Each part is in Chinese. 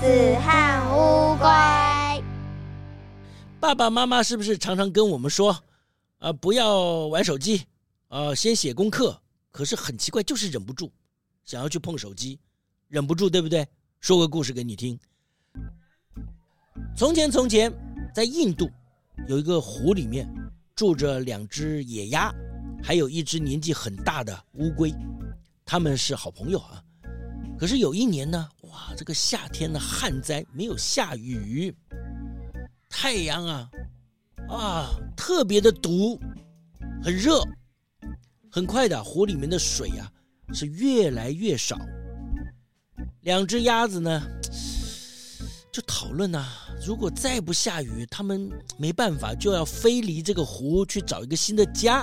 子和乌龟。爸爸妈妈是不是常常跟我们说，啊、呃，不要玩手机，呃，先写功课。可是很奇怪，就是忍不住。想要去碰手机，忍不住，对不对？说个故事给你听。从前，从前，在印度有一个湖，里面住着两只野鸭，还有一只年纪很大的乌龟，他们是好朋友啊。可是有一年呢，哇，这个夏天的旱灾，没有下雨，太阳啊啊特别的毒，很热，很快的湖里面的水啊。是越来越少，两只鸭子呢，就讨论呐，如果再不下雨，他们没办法，就要飞离这个湖去找一个新的家。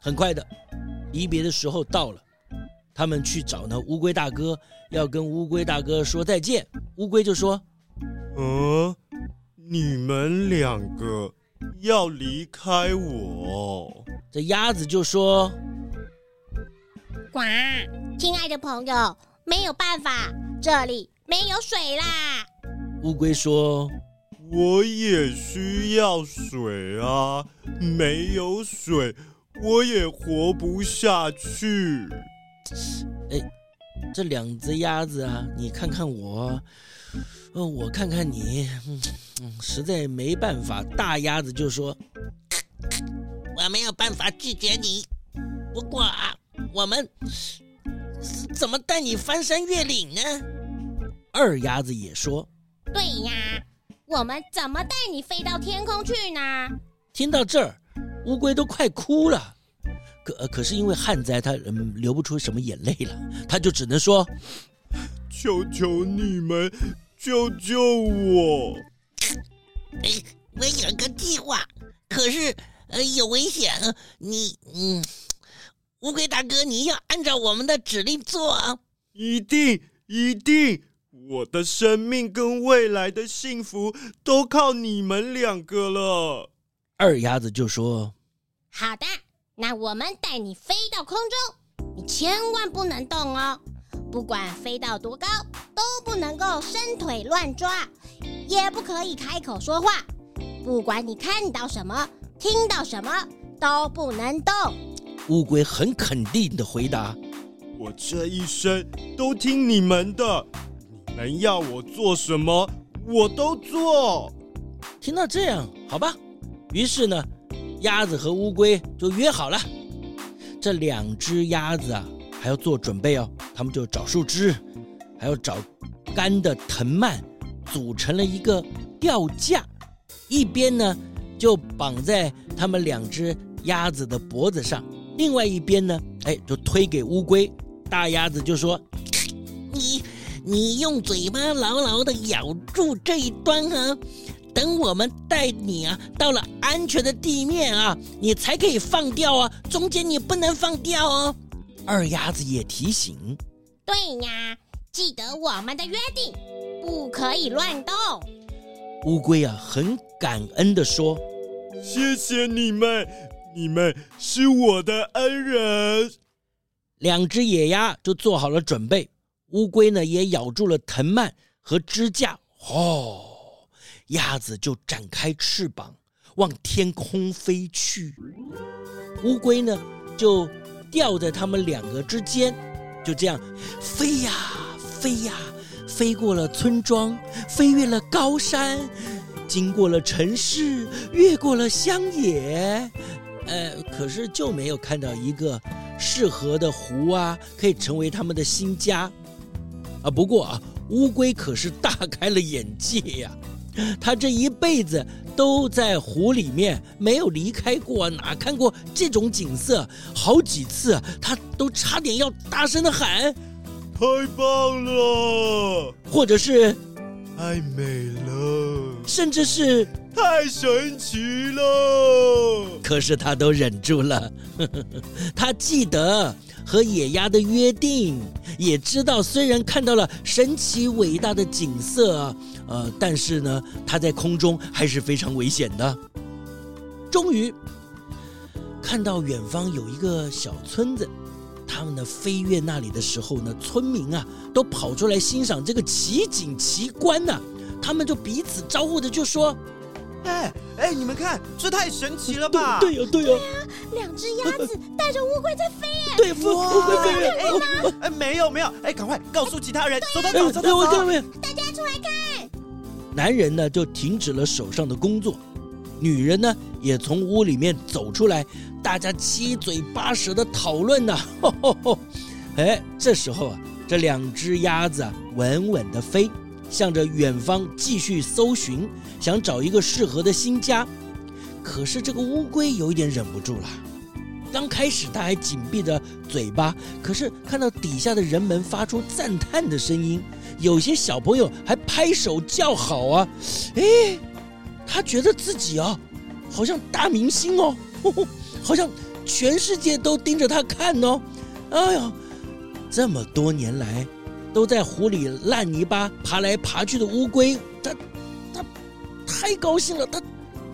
很快的，离别的时候到了，他们去找那乌龟大哥，要跟乌龟大哥说再见。乌龟就说：“呃，你们两个要离开我？”这鸭子就说。呱，亲爱的朋友，没有办法，这里没有水啦。乌龟说：“我也需要水啊，没有水我也活不下去。”哎，这两只鸭子啊，你看看我，呃，我看看你，嗯嗯，实在没办法。大鸭子就说：“我没有办法拒绝你，不过啊。”我们怎么带你翻山越岭呢？二鸭子也说：“对呀，我们怎么带你飞到天空去呢？”听到这儿，乌龟都快哭了。可可是因为旱灾，他嗯流不出什么眼泪了，他就只能说：“求求你们救救我！”哎，我有个计划，可是呃有危险，你嗯。乌龟大哥，你要按照我们的指令做啊！一定一定，我的生命跟未来的幸福都靠你们两个了。二丫子就说：“好的，那我们带你飞到空中，你千万不能动哦，不管飞到多高，都不能够伸腿乱抓，也不可以开口说话。不管你看到什么，听到什么，都不能动。”乌龟很肯定的回答：“我这一生都听你们的，你们要我做什么，我都做。”听到这样，好吧。于是呢，鸭子和乌龟就约好了。这两只鸭子啊，还要做准备哦。他们就找树枝，还要找干的藤蔓，组成了一个吊架，一边呢就绑在他们两只鸭子的脖子上。另外一边呢，哎，就推给乌龟。大鸭子就说：“你，你用嘴巴牢牢的咬住这一端啊，等我们带你啊到了安全的地面啊，你才可以放掉啊。中间你不能放掉哦。”二鸭子也提醒：“对呀，记得我们的约定，不可以乱动。”乌龟啊，很感恩的说：“谢谢你们。”你们是我的恩人。两只野鸭就做好了准备，乌龟呢也咬住了藤蔓和支架。哦，鸭子就展开翅膀往天空飞去，乌龟呢就吊在它们两个之间，就这样飞呀飞呀，飞过了村庄，飞越了高山，经过了城市，越过了乡野。呃，可是就没有看到一个适合的湖啊，可以成为他们的新家啊。不过啊，乌龟可是大开了眼界呀，他这一辈子都在湖里面没有离开过，哪看过这种景色？好几次啊，他都差点要大声的喊：“太棒了，或者是太美了，甚至是太神奇了。可是他都忍住了，他记得和野鸭的约定，也知道虽然看到了神奇伟大的景色，呃，但是呢，他在空中还是非常危险的。终于看到远方有一个小村子。他们呢飞越那里的时候呢，村民啊都跑出来欣赏这个奇景奇观呢、啊。他们就彼此招呼着就说：“哎哎，你们看，这太神奇了吧！”对呀、啊、对呀、啊，对啊，两只鸭子带着乌龟在飞耶！对，乌龟飞耶！哎，没有没有，哎，赶快告诉其他人，走走走走走，大家出来看。男人呢就停止了手上的工作。女人呢，也从屋里面走出来，大家七嘴八舌的讨论呢。哎，这时候啊，这两只鸭子啊，稳稳的飞，向着远方继续搜寻，想找一个适合的新家。可是这个乌龟有一点忍不住了。刚开始它还紧闭着嘴巴，可是看到底下的人们发出赞叹的声音，有些小朋友还拍手叫好啊。哎。他觉得自己啊，好像大明星哦，呵呵，好像全世界都盯着他看哦。哎呀，这么多年来都在湖里烂泥巴爬来爬去的乌龟，他他太高兴了，他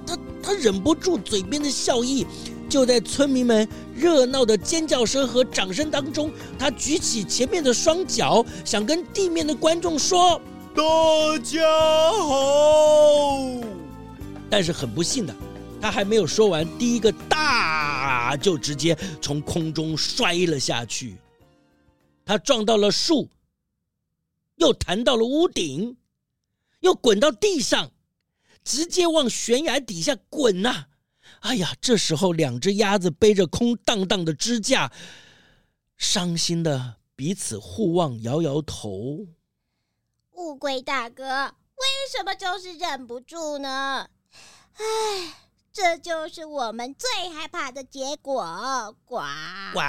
他他忍不住嘴边的笑意。就在村民们热闹的尖叫声和掌声当中，他举起前面的双脚，想跟地面的观众说：“大家好。”但是很不幸的，他还没有说完，第一个“大”就直接从空中摔了下去。他撞到了树，又弹到了屋顶，又滚到地上，直接往悬崖底下滚呐！哎呀，这时候两只鸭子背着空荡荡的支架，伤心的彼此互望，摇摇头。乌龟大哥，为什么就是忍不住呢？唉，这就是我们最害怕的结果。呱呱！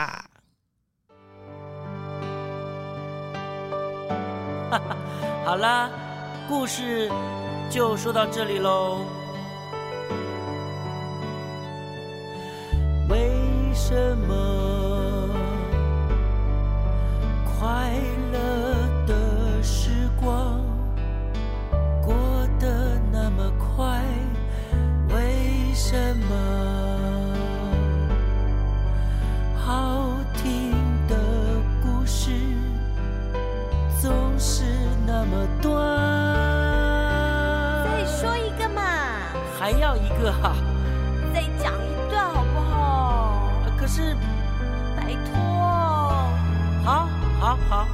好啦，故事就说到这里喽。为什么快乐的时光过得那么快？为什么还要一个哈？再讲一段好不好？可是，拜托。好，好，好。